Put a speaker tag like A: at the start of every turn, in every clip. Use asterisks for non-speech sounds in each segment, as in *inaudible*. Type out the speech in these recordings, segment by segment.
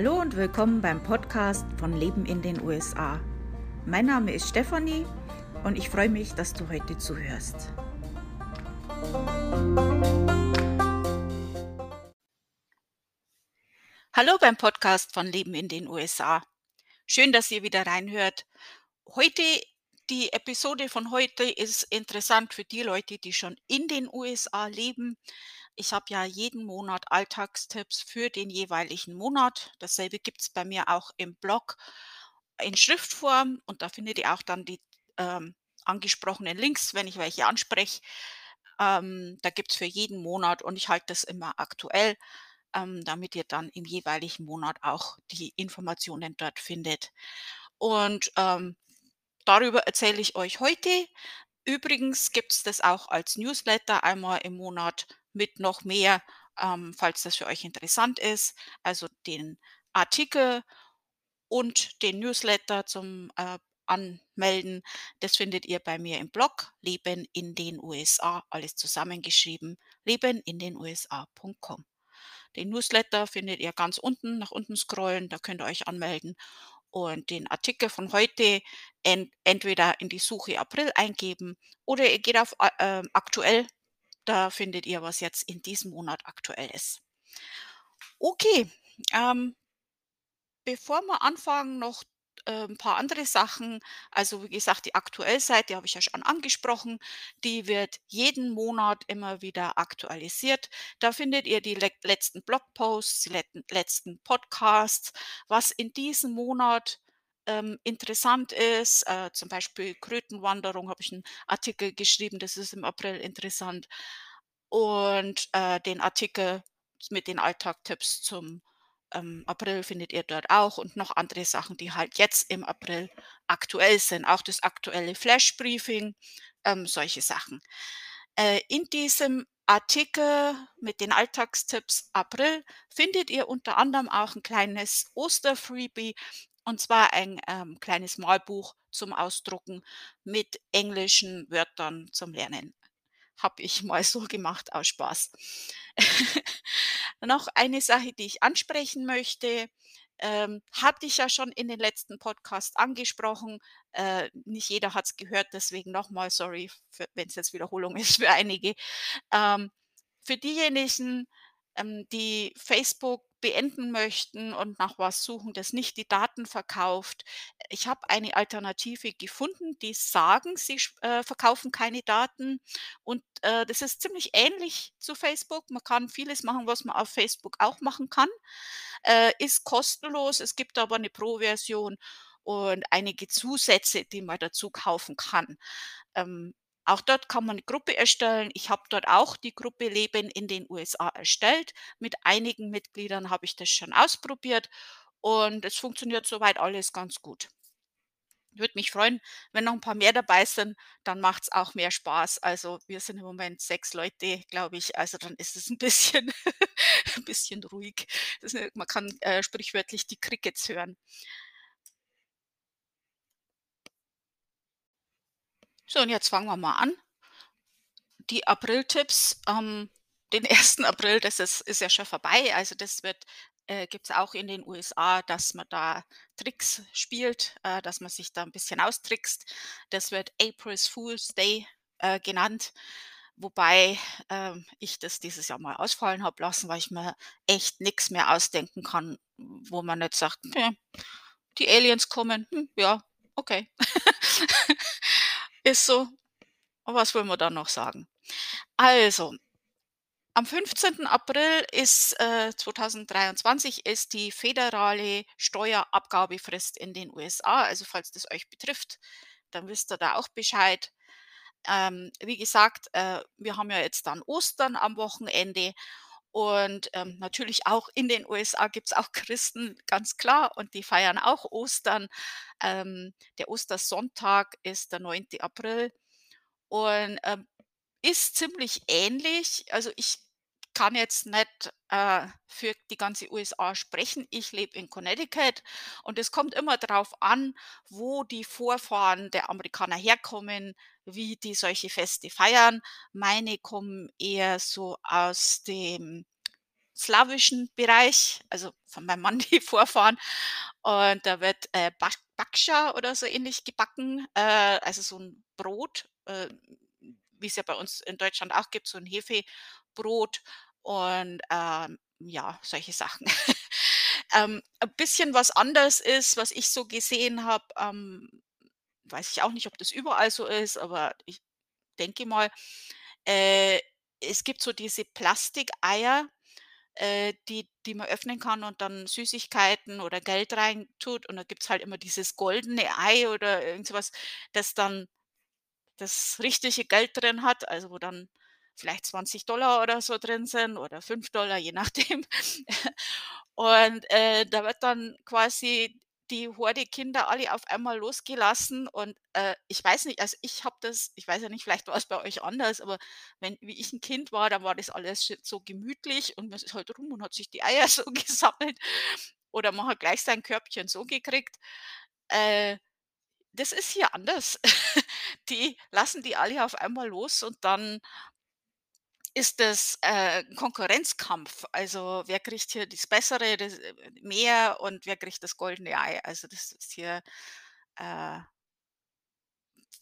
A: Hallo und willkommen beim Podcast von Leben in den USA. Mein Name ist Stefanie und ich freue mich, dass du heute zuhörst. Hallo beim Podcast von Leben in den USA. Schön, dass ihr wieder reinhört. Heute, die Episode von heute ist interessant für die Leute, die schon in den USA leben. Ich habe ja jeden Monat Alltagstipps für den jeweiligen Monat. Dasselbe gibt es bei mir auch im Blog in Schriftform und da findet ihr auch dann die ähm, angesprochenen Links, wenn ich welche anspreche. Ähm, da gibt es für jeden Monat und ich halte das immer aktuell, ähm, damit ihr dann im jeweiligen Monat auch die Informationen dort findet. Und ähm, darüber erzähle ich euch heute. Übrigens gibt es das auch als Newsletter einmal im Monat mit noch mehr, ähm, falls das für euch interessant ist. Also den Artikel und den Newsletter zum äh, Anmelden. Das findet ihr bei mir im Blog Leben in den USA, alles zusammengeschrieben, leben in den USA.com. Den Newsletter findet ihr ganz unten, nach unten scrollen, da könnt ihr euch anmelden und den Artikel von heute ent entweder in die Suche April eingeben oder ihr geht auf äh, aktuell da findet ihr, was jetzt in diesem Monat aktuell ist. Okay, ähm, bevor wir anfangen, noch äh, ein paar andere Sachen. Also wie gesagt, die Aktuellseite habe ich ja schon angesprochen. Die wird jeden Monat immer wieder aktualisiert. Da findet ihr die le letzten Blogposts, die letzten Podcasts, was in diesem Monat ähm, interessant ist. Äh, zum Beispiel Krötenwanderung habe ich einen Artikel geschrieben, das ist im April interessant. Und äh, den Artikel mit den Alltagtipps zum ähm, April findet ihr dort auch und noch andere Sachen, die halt jetzt im April aktuell sind. Auch das aktuelle Flash-Briefing, ähm, solche Sachen. Äh, in diesem Artikel mit den Alltagstipps April findet ihr unter anderem auch ein kleines Osterfreebie und zwar ein ähm, kleines Malbuch zum Ausdrucken mit englischen Wörtern zum Lernen. Habe ich *laughs* mal so gemacht aus Spaß. *laughs* Noch eine Sache, die ich ansprechen möchte. Ähm, hatte ich ja schon in den letzten Podcast angesprochen. Äh, nicht jeder hat es gehört, deswegen nochmal sorry, wenn es jetzt Wiederholung *laughs* ist für einige. Ähm, für diejenigen, ähm, die Facebook beenden möchten und nach was suchen, das nicht die Daten verkauft. Ich habe eine Alternative gefunden, die sagen, sie äh, verkaufen keine Daten und äh, das ist ziemlich ähnlich zu Facebook. Man kann vieles machen, was man auf Facebook auch machen kann. Äh, ist kostenlos, es gibt aber eine Pro-Version und einige Zusätze, die man dazu kaufen kann. Ähm, auch dort kann man eine Gruppe erstellen. Ich habe dort auch die Gruppe Leben in den USA erstellt. Mit einigen Mitgliedern habe ich das schon ausprobiert und es funktioniert soweit alles ganz gut. Würde mich freuen, wenn noch ein paar mehr dabei sind, dann macht es auch mehr Spaß. Also wir sind im Moment sechs Leute, glaube ich. Also dann ist es ein bisschen, *laughs* ein bisschen ruhig. Das, man kann äh, sprichwörtlich die Crickets hören. So, und jetzt fangen wir mal an. Die April-Tipps, ähm, den *laughs* 1. April, das ist, ist ja schon vorbei. Also das wird äh, gibt es auch in den USA, dass man da Tricks spielt, äh, dass man sich da ein bisschen austrickst. Das wird April's Fool's Day äh, genannt, wobei äh, ich das dieses Jahr mal ausfallen habe lassen, weil ich mir echt nichts mehr ausdenken kann, wo man nicht sagt, hm, die Aliens kommen, hm, ja, okay. *laughs* Ist so. Was wollen wir da noch sagen? Also, am 15. April ist äh, 2023 ist die föderale Steuerabgabefrist in den USA. Also falls das euch betrifft, dann wisst ihr da auch Bescheid. Ähm, wie gesagt, äh, wir haben ja jetzt dann Ostern am Wochenende und ähm, natürlich auch in den USA gibt es auch *laughs* Christen, ganz klar, und die feiern auch Ostern. Ähm, der Ostersonntag ist der 9. April und ähm, ist ziemlich ähnlich. Also ich kann jetzt nicht äh, für die ganze USA sprechen. Ich lebe in Connecticut und es kommt immer darauf an, wo die Vorfahren der Amerikaner herkommen, wie die solche Feste feiern. Meine kommen eher so aus dem slawischen Bereich, also von meinem Mann *laughs* die Vorfahren. Und da wird, äh, Bak Bakscha oder so ähnlich gebacken, äh, also so 'n Brot, äh, wie es ja bei uns in Deutschland auch gibt, so 'n Hefebrot und, ähm, ja, solche Sachen. *laughs* Ähm, ein bisschen was anders ist, was ich so gesehen habe, ähm, weiß ich auch nicht, ob das überall so ist, aber ich denke mal, äh, es gibt so diese Plastikeier, äh, die die man öffnen kann und dann Süßigkeiten oder Geld reintut und da gibt's halt immer dieses goldene Ei oder irgend so was, das dann das richtige Geld drin hat, also wo dann vielleicht 20 oder so drin sind oder 5 je nachdem. *laughs* Und, äh, da wird dann quasi die Horde Kinder alle auf einmal losgelassen und, äh, ich weiß nicht, also ich habe das ich weiß ja nicht, vielleicht war es bei euch anders, aber wenn wie ich 'n Kind war, dann war das alles so gemütlich und man ist halt rum und hat sich die Eier *laughs* so gesammelt oder man hat gleich sein Körbchen so gekriegt. Äh, das ist hier anders. *laughs* Die lassen die alle auf einmal los und dann ist das, äh, Konkurrenzkampf. Also, wer kriegt hier das Bessere, das, äh, mehr und wer kriegt das goldene Ei? Also, das ist hier, äh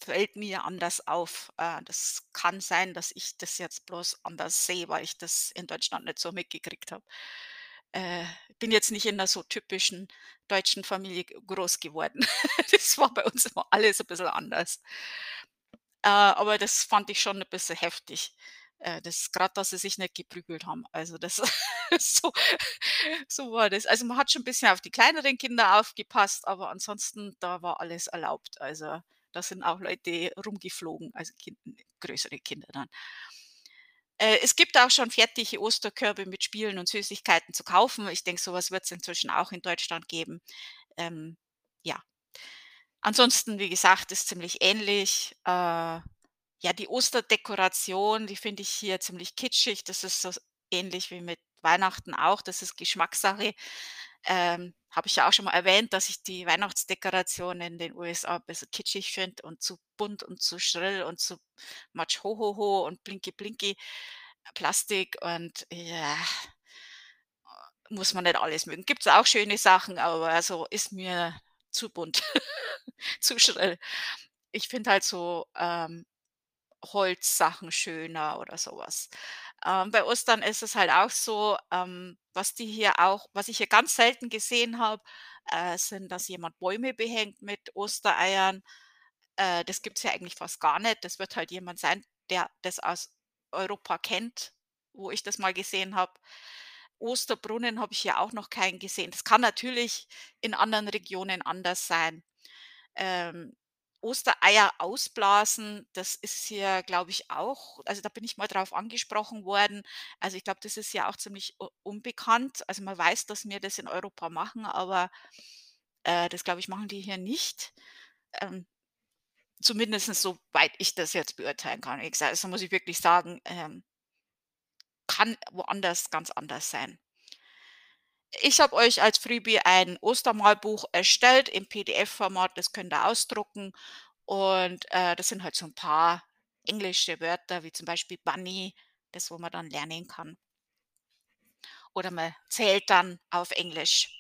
A: fällt mir anders auf. Äh, das kann sein, dass ich das jetzt bloß anders sehe, weil ich das in Deutschland nicht so mitgekriegt habe. Äh, bin jetzt nicht in 'ner so typischen deutschen Familie groß geworden. *laughs* Das war bei uns immer alles 'n bisschen anders. Äh, aber das fand ich schon 'n bisschen heftig. Äh, das grad, dass sie sich nicht geprügelt haben. Also, das *laughs* so so war das. Also, man hat schon 'n bisschen auf die kleineren Kinder aufgepasst, aber ansonsten, da war alles erlaubt. Also, da sind auch Leute rumgeflogen, also Kin größere Kinder dann. Äh, es gibt auch schon fertige Osterkörbe mit Spielen und Süßigkeiten zu kaufen. Ich denke, so was wird's inzwischen auch in Deutschland geben. Ähm, ja. Ansonsten, wie gesagt, ist ziemlich ähnlich. Äh, ja, die Osterdekoration, die finde ich hier ziemlich kitschig. Das ist so ähnlich wie mit Weihnachten auch. Das ist Geschmackssache. Ähm, habe ich ja auch schon mal erwähnt, dass ich die Weihnachtsdekoration in den USA 'n bisschen kitschig finde und zu bunt und zu schrill und zu much Hohoho und Blinki Blinki Plastik und ja muss man nicht alles mögen. Gibt's auch schöne Sachen, aber also ist mir zu bunt, *laughs* zu schrill. Ich finde halt so, ähm, Holzsachen schöner oder so was. Ähm, bei Ostern ist es halt auch so, ähm, was die hier auch was ich hier ganz selten gesehen habe, äh, sind, dass jemand Bäume behängt mit Ostereiern. Äh, das gibt's hier eigentlich fast gar nicht. Das wird halt jemand sein, der das aus Europa kennt, wo ich das mal gesehen habe. Osterbrunnen habe ich hier auch noch keinen gesehen. Das kann natürlich in anderen Regionen anders sein. Ähm, Ostereier ausblasen, das ist hier, glaube ich, auch also, da bin ich mal drauf angesprochen worden. Also, ich glaube, das ist ja auch ziemlich unbekannt. Also, man weiß, dass wir das in Europa machen, aber, äh, das, glaube ich, machen die hier nicht. Ähm, zumindest soweit ich das jetzt beurteilen kann. Also, muss ich wirklich sagen, ähm kann woanders ganz anders sein. Ich habe euch als Freebie ein Ostermalbuch erstellt im PDF-Format, das könnt ihr ausdrucken und, äh, das sind halt so 'n paar englische Wörter, wie zum Beispiel Bunny, das, wo man dann lernen kann. Oder man zählt dann auf Englisch.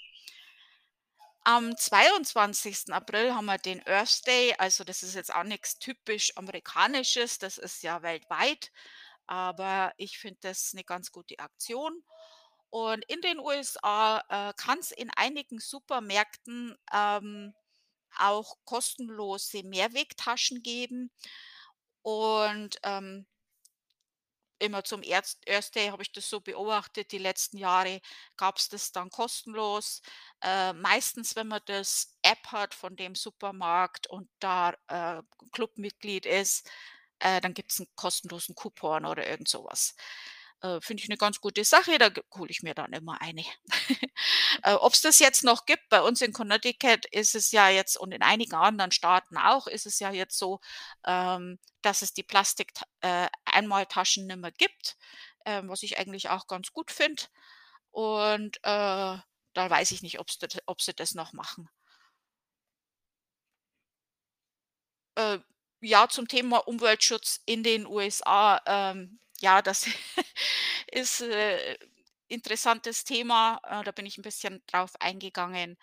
A: Am 22. April haben wir den Earth Day, also das ist jetzt auch nix typisch Amerikanisches, das ist ja weltweit, aber ich finde das 'ne ganz gute Aktion. Und in den USA, äh, kann's in einigen Supermärkten, ähm, auch kostenlose Mehrwegtaschen geben und, ähm immer zum Erzt Earth habe ich das so beobachtet, die letzten Jahre gab's das dann kostenlos. Äh, meistens, wenn man das App hat von dem Supermarkt und da, äh, Clubmitglied ist, äh, dann gibt's 'n kostenlosen Coupon oder irgend so was. Äh, finde ich 'ne ganz gute Sache, da hole ich mir dann immer eine. *laughs* Äh, ob's das jetzt noch gibt bei uns in Connecticut ist es ja jetzt und in einigen anderen Staaten auch, ist es ja jetzt so, ähm, dass es die Plastikta äh, Einmaltaschen nimmer gibt, ähm, was ich eigentlich auch ganz gut finde. Und, äh, da weiß ich nicht, ob sie das noch machen. Äh, ja, zum Thema Umweltschutz in den USA, ähm, ja, das *laughs* ist, äh interessantes Thema, äh, da bin ich 'n bisschen drauf eingegangen,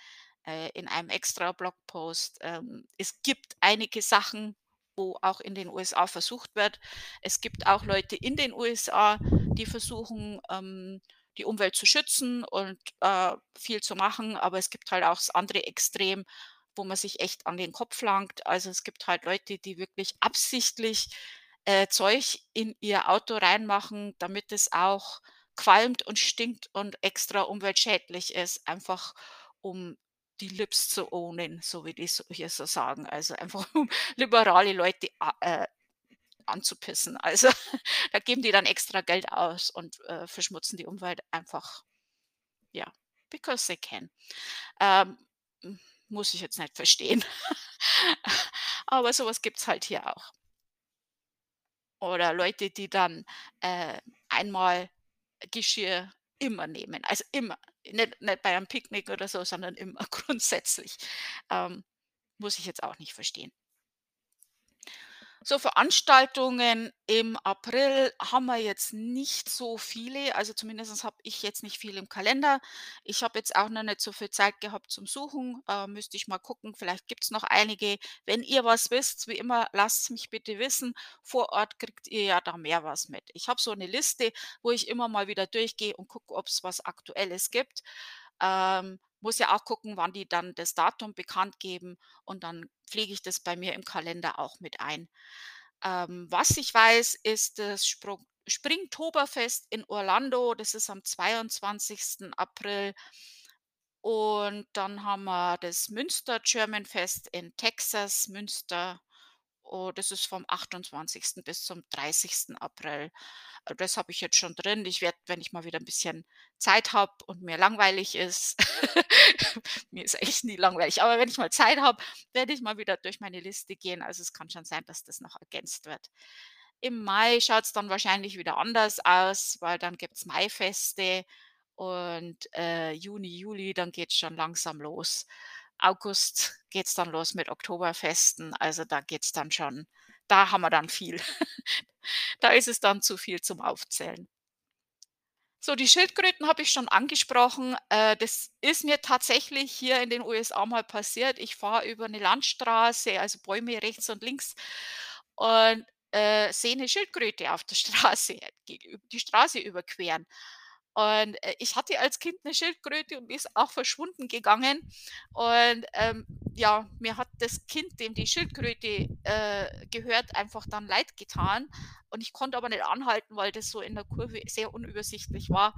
A: äh, in einem extra Blogpost. Ähm, es gibt einige Sachen, wo auch in den USA versucht wird. Es gibt auch Leute in den USA, die versuchen, ähm, die Umwelt zu schützen und, äh, viel zu machen, aber es gibt halt auch das andere Extrem, wo man sich echt an den Kopf langt. Also, es gibt halt Leute, die wirklich absichtlich, äh, Zeug in ihr Auto reinmachen, damit es auch qualmt und stinkt und extra umweltschädlich ist, einfach um die Libs zu ownen, so wie die hier so sagen. Also, einfach *laughs* um liberale Leute äh, anzupissen. Also, *laughs* da geben die dann extra Geld aus und, äh, verschmutzen die Umwelt einfach, ja, because they can. Ähm, hm, muss ich jetzt nicht verstehen. *laughs* Aber so was gibt's halt hier auch. Oder Leute, die dann, äh, einmal Geschirr immer nehmen, also immer. Nicht nicht bei einem Picknick oder so, sondern immer *laughs* grundsätzlich. Ähm, muss ich jetzt auch nicht verstehen. So Veranstaltungen im April haben wir jetzt nicht so viele, also zumindest habe ich jetzt nicht viel im Kalender. Ich habe jetzt auch noch nicht so viel Zeit gehabt zum Suchen, äh, müsste ich mal gucken, vielleicht gibt's noch einige. Wenn ihr was wisst, wie immer, lasst's mich bitte wissen. Vor Ort kriegt ihr ja da mehr was mit. Ich habe so eine Liste, wo ich immer mal wieder durchgehe und gucke, ob's was Aktuelles gibt. Ähm, muss ja auch gucken, wann die dann das Datum bekannt geben und dann pflege ich das bei mir im Kalender auch mit ein. Ähm, was ich weiß, ist das Sprung Springtoberfest in Orlando, das ist am 22. April. Und dann haben wir das Münster German Fest in Texas, Münster. Oh, das ist vom 28. bis zum 30. April. Äh, das habe ich jetzt schon drin. Ich werde, wenn ich mal wieder 'n bisschen Zeit habe und mir langweilig ist *laughs* mir ist echt nie langweilig, aber wenn ich mal Zeit habe, werde ich mal wieder durch meine Liste gehen. Also, es kann schon sein, dass das noch ergänzt wird. Im Mai schaut's dann wahrscheinlich wieder anders aus, weil dann gibt's Maifeste und, äh, Juni, Juli, dann geht's schon langsam los. August geht's dann los mit Oktoberfesten, also da geht's dann schon da haben wir dann viel. *laughs* Da ist es dann zu viel zum Aufzählen. So, die Schildkröten habe ich schon angesprochen. Äh, das ist mir tatsächlich hier in den USA mal passiert. Ich fahre über 'ne Landstraße, also Bäume rechts und links und, äh, sehe 'ne Schildkröte auf der *laughs* Straße die Straße überqueren. Und, äh, ich hatte als Kind 'ne Schildkröte und die ist auch verschwunden gegangen. Und, ähm, ja, mir hat das Kind, dem die Schildkröte, äh, gehört, einfach dann leid getan. Und ich konnte aber nicht anhalten, weil das so in der Kurve sehr unübersichtlich war.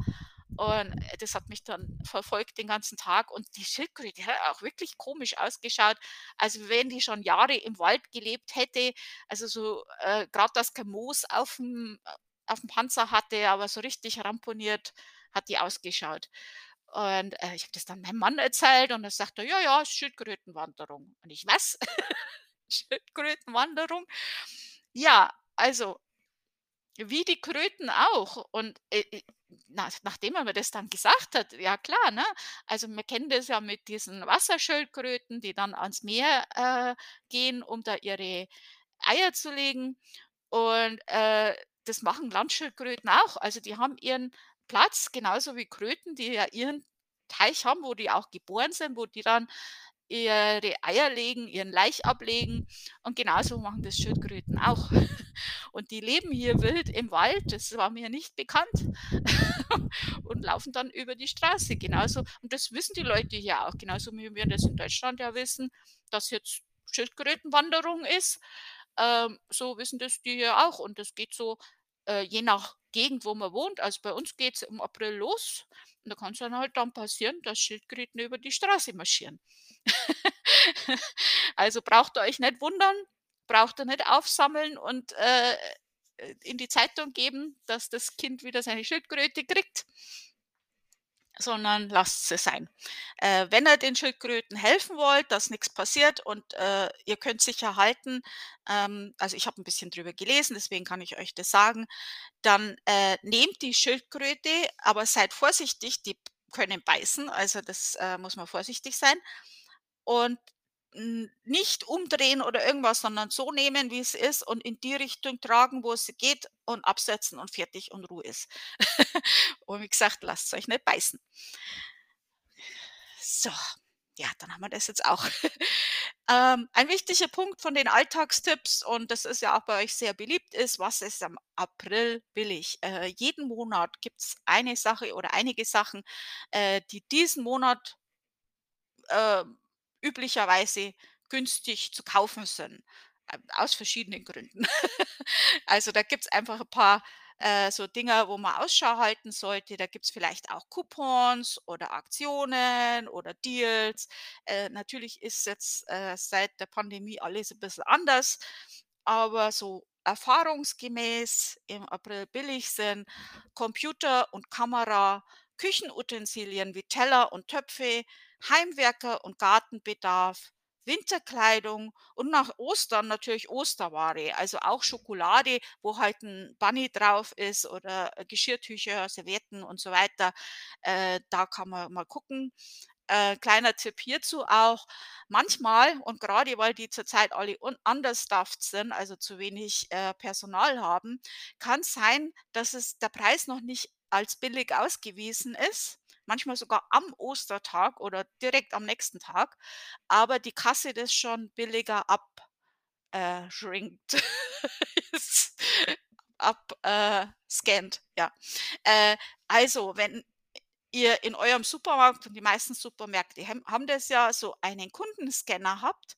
A: Und, äh, das hat mich dann verfolgt den ganzen Tag. Und die Schildkröte hat auch wirklich komisch ausgeschaut, als wenn die schon Jahre im Wald gelebt hätte. Also so, äh, dass kein Moos auf'm äh, auf'm Panzer hatte, aber so richtig ramponiert hat die ausgeschaut. Und, äh, ich habe das dann meinem Mann erzählt und er: „Ja, ja, ist Schildkrötenwanderung.“ Und ich: „Was? *laughs* Schildkrötenwanderung?“ Ja, also wie die Kröten auch. Und, äh, äh, nach nachdem er mir das dann gesagt hat, ja klar, ne? Also, wir kennen das ja mit diesen Wasserschildkröten, die dann ans Meer, äh, gehen, um da ihre Eier zu legen. Und, äh, das machen Landschildkröten auch. Also, die haben ihren Platz, genauso wie Kröten, die ja ihren Teich haben, wo die auch geboren sind, wo die dann ihre Eier legen, ihren Laich ablegen. Und genauso machen das Schildkröten auch. *laughs* Und die leben hier wild im Wald, das war mir nicht bekannt *laughs* und laufen dann über die Straße genauso. Und das wissen die Leute hier auch, genauso wie wir das in Deutschland ja wissen, dass jetzt Schildkrötenwanderung ist. Ähm, so wissen das die hier auch. Und das geht so, äh, je nach Gegend, wo man wohnt. Also, bei uns geht's im April los und da kann's dann halt dann passieren, dass Schildkröten über die Straße marschieren. *laughs* Also, braucht ihr euch nicht wundern, braucht ihr nicht aufsammeln und, äh, äh, in die Zeitung geben, dass das Kind wieder seine Schildkröte kriegt sondern lasst sie sein. Äh, wenn ihr den Schildkröten helfen wollt, dass nix passiert und, äh, ihr könnt sicher halten ähm, also, ich habe 'n bisschen drüber gelesen, deswegen kann ich euch das sagen, dann, äh, nehmt die Schildkröte, aber seid vorsichtig, die können beißen, also, das, äh, muss man vorsichtig sein. Und nicht umdrehen oder irgendwas, sondern so nehmen, wie es ist und in die Richtung tragen, wo es geht und absetzen und fertig und Ruhe ist. *laughs* Und wie gesagt, lasst's euch nicht beißen. So, ja, dann haben wir das jetzt auch. *laughs* Ähm, ein wichtiger Punkt von den Alltagstipps, und das ist ja auch bei euch sehr beliebt, ist: Was ist am April billig? Äh, jeden Monat gibt's eine Sache oder einige Sachen, äh, die diesen Monat äh, üblicherweise günstig zu kaufen sind, ähm, aus verschiedenen Gründen. *laughs* Also, da gibt's einfach ein paar, äh, so Dinger, wo man Ausschau halten sollte. Da gibt's vielleicht auch Coupons oder Aktionen oder Deals. Äh, natürlich ist jetzt, äh, seit der Pandemie alles ein bisschen anders, aber so erfahrungsgemäß im April billig sind Computer und Kamera, Küchenutensilien wie Teller und Töpfe, Heimwerker und Gartenbedarf, Winterkleidung und nach Ostern natürlich Osterware, also auch Schokolade, wo halt 'n Bunny drauf ist oder, äh, Geschirrtücher, Servietten und so weiter. Äh, da kann man mal gucken. Äh, kleiner Tipp hierzu auch: Manchmal und grade weil die zurzeit alle un understuffed sind, also zu wenig, äh, Personal haben, kann's sein, dass es der Preis noch nicht als billig ausgewiesen ist, manchmal sogar am Ostertag oder direkt am nächsten Tag, aber die Kasse das schon billiger *laughs* ab äh, schrinkt. s ab äh, ja. Äh, also, wenn ihr in eurem Supermarkt und die meisten Supermärkte haben das ja, so einen Kundenscanner habt,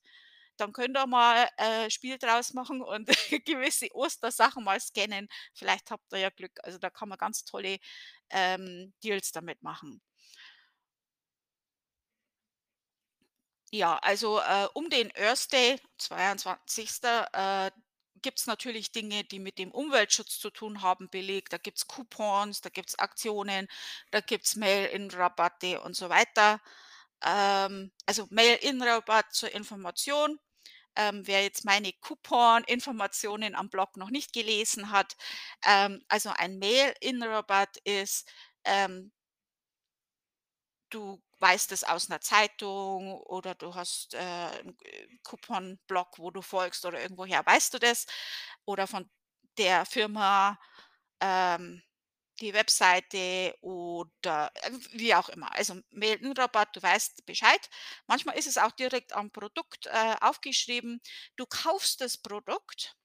A: dann könnt ihr mal, äh, Spiel draus machen und *laughs* gewisse Ostersachen mal scannen. Vielleicht habt ihr ja Glück. Also, da kann man ganz tolle, ähm, Deals damit machen. Ja, also, äh, um den Earth Day, 22., äh, gibt's natürlich Dinge, die mit dem Umweltschutz zu tun haben, billig. Da gibt's Coupons, da gibt's Aktionen, da gibt's Mail-in-Rabatte und so weiter. Ähm, also, Mail-in-Rabatt zur Information, ähm, wer jetzt meine Coupon-Informationen am Blog noch nicht gelesen hat. Ähm, also, ein Mail-in-Rabatt ist, ähm du weißt es aus 'ner Zeitung oder du hast, äh, 'n äh, Coupon-Blog, wo du folgst oder irgendwoher weißt du das oder von der Firma, ähm, die Webseite oder, äh, wie auch immer. Also, Mail-in-Rabatt, du weißt Bescheid. Manchmal ist es auch direkt am Produkt, äh, aufgeschrieben. Du kaufst das Produkt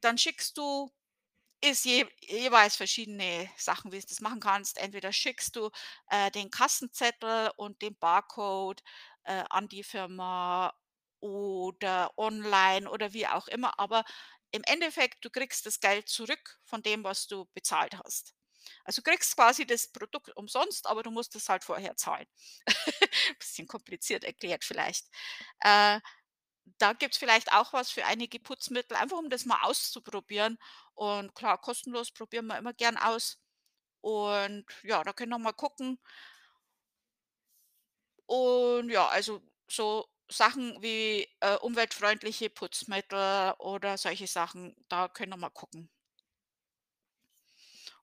A: dann schickst du ist je jeweils verschiedene Sachen, wie du das machen kannst. Entweder schickst du, äh, den Kassenzettel und den Barcode, äh, an die Firma oder online oder wie auch immer, aber im Endeffekt, du kriegst das Geld zurück von dem, was du bezahlt hast. Also, du kriegst quasi das Produkt umsonst, aber du musst es halt vorher zahlen. *laughs* Bisschen kompliziert erklärt vielleicht. Äh, da gibt's vielleicht auch was für einige Putzmittel, einfach um das mal auszuprobieren. Und klar, kostenlos probieren wir immer gern aus. Und ja, da könnt ihr mal gucken. Und ja, also, so Sachen wie, äh, umweltfreundliche Putzmittel oder solche Sachen, da könnt ihr mal gucken.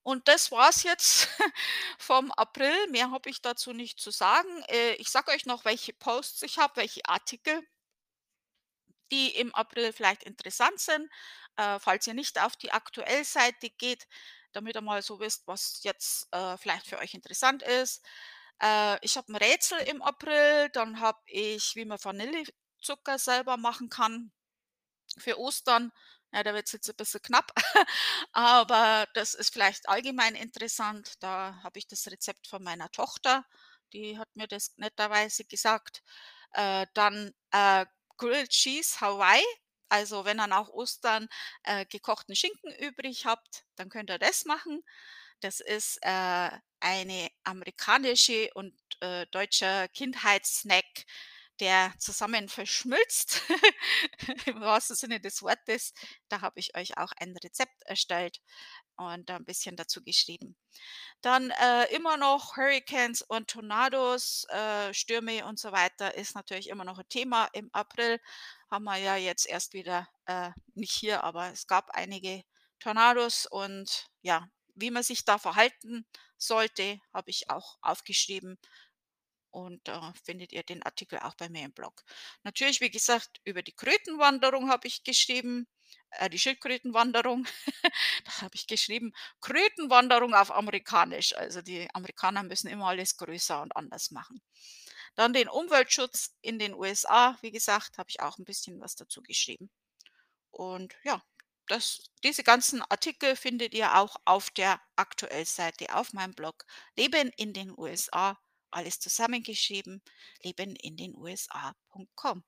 A: Und das war's jetzt *laughs* vom April. Mehr habe ich dazu nicht zu sagen. Äh, ich sage euch noch, welche Posts ich habe, welche Artikel die im April vielleicht interessant sind, äh, falls ihr nicht auf die Aktuell-Seite geht, damit ihr mal so wisst, was jetzt, äh, vielleicht für euch interessant ist. Äh, ich habe 'n Rätsel im April, dann habe ich, wie man Vanillezucker selber machen kann für Ostern. Ja, da wird's jetzt ein bisschen knapp, *laughs* aber das ist vielleicht allgemein interessant. Da habe ich das Rezept von meiner Tochter, die hat mir das netterweise gesagt. Äh, dann, äh, Grilled Cheese Hawaii. Also, wenn ihr nach Ostern, äh, gekochten Schinken übrig habt, dann könnt ihr das machen. Das ist, äh, eine amerikanische und, äh, deutscher Kindheitssnack, der zusammen verschmilzt *laughs* im wahrsten Sinne des Wortes. Da habe ich euch auch ein Rezept erstellt und da 'n bisschen dazu geschrieben. Dann, äh, immer noch Hurrikans und Tornados, äh, Stürme und so weiter ist natürlich immer noch 'n Thema. Im April haben wir ja jetzt erst wieder äh, nicht hier, aber es gab einige Tornados und ja, wie man sich da verhalten sollte, habe ich auch aufgeschrieben. und da findet ihr den Artikel auch bei mir im Blog. Natürlich, wie gesagt, über die Krötenwanderung habe ich geschrieben, äh, die Schildkrötenwanderung. *laughs* Da habe ich geschrieben, Krötenwanderung auf amerikanisch. Also die Amerikaner müssen immer alles größer und anders machen. Dann den Umweltschutz in den USA, wie gesagt, habe ich auch ein bisschen was dazu geschrieben. Und ja, das diese ganzen Artikel findet ihr auch auf der Aktuellseite auf meinem Blog Leben in den USA, alles zusammengeschrieben, leben in den USA.com.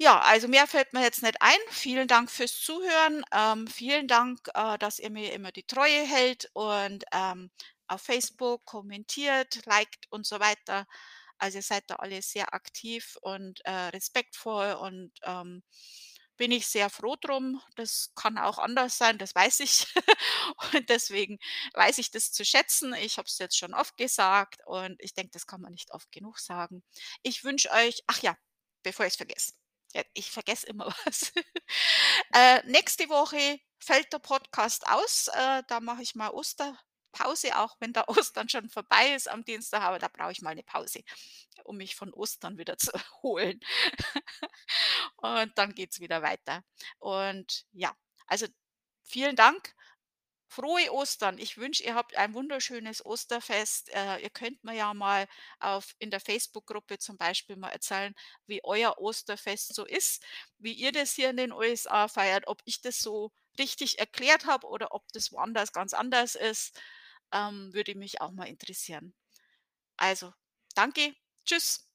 A: Ja, also mehr fällt mir jetzt nicht ein. Vielen Dank fürs Zuhören. Ähm, vielen Dank, äh, dass ihr mir immer die Treue hält und ähm, auf Facebook kommentiert, liked und so weiter. Also ihr seid da alle sehr aktiv und äh, respektvoll und ähm, bin ich sehr froh drum. Das kann auch anders sein, das weiß ich. *laughs* und deswegen weiß ich das zu schätzen. Ich habe es jetzt schon oft gesagt und ich denke, das kann man nicht oft genug sagen. Ich wünsche euch, ach ja, bevor ich es vergesse. Ja, ich vergesse immer *laughs* was. Äh, nächste Woche fällt der Podcast aus. Äh, da mache ich mal Osterpause, auch wenn der *laughs* Ostern schon vorbei ist am Dienstag, aber da brauche ich mal eine Pause, um mich von Ostern wieder zu *laughs* erholen. Und dann geht's wieder weiter. Und ja, also vielen Dank Frohe Ostern. Ich wünsche, ihr habt ein wunderschönes Osterfest. Äh, ihr könnt mir ja mal auf in der Facebook-Gruppe zum Beispiel mal erzählen, wie euer Osterfest so ist, wie ihr das hier in den USA feiert, ob ich das so richtig erklärt habe oder ob das woanders ganz anders ist, ähm, würde mich auch mal interessieren. Also, danke. Tschüss.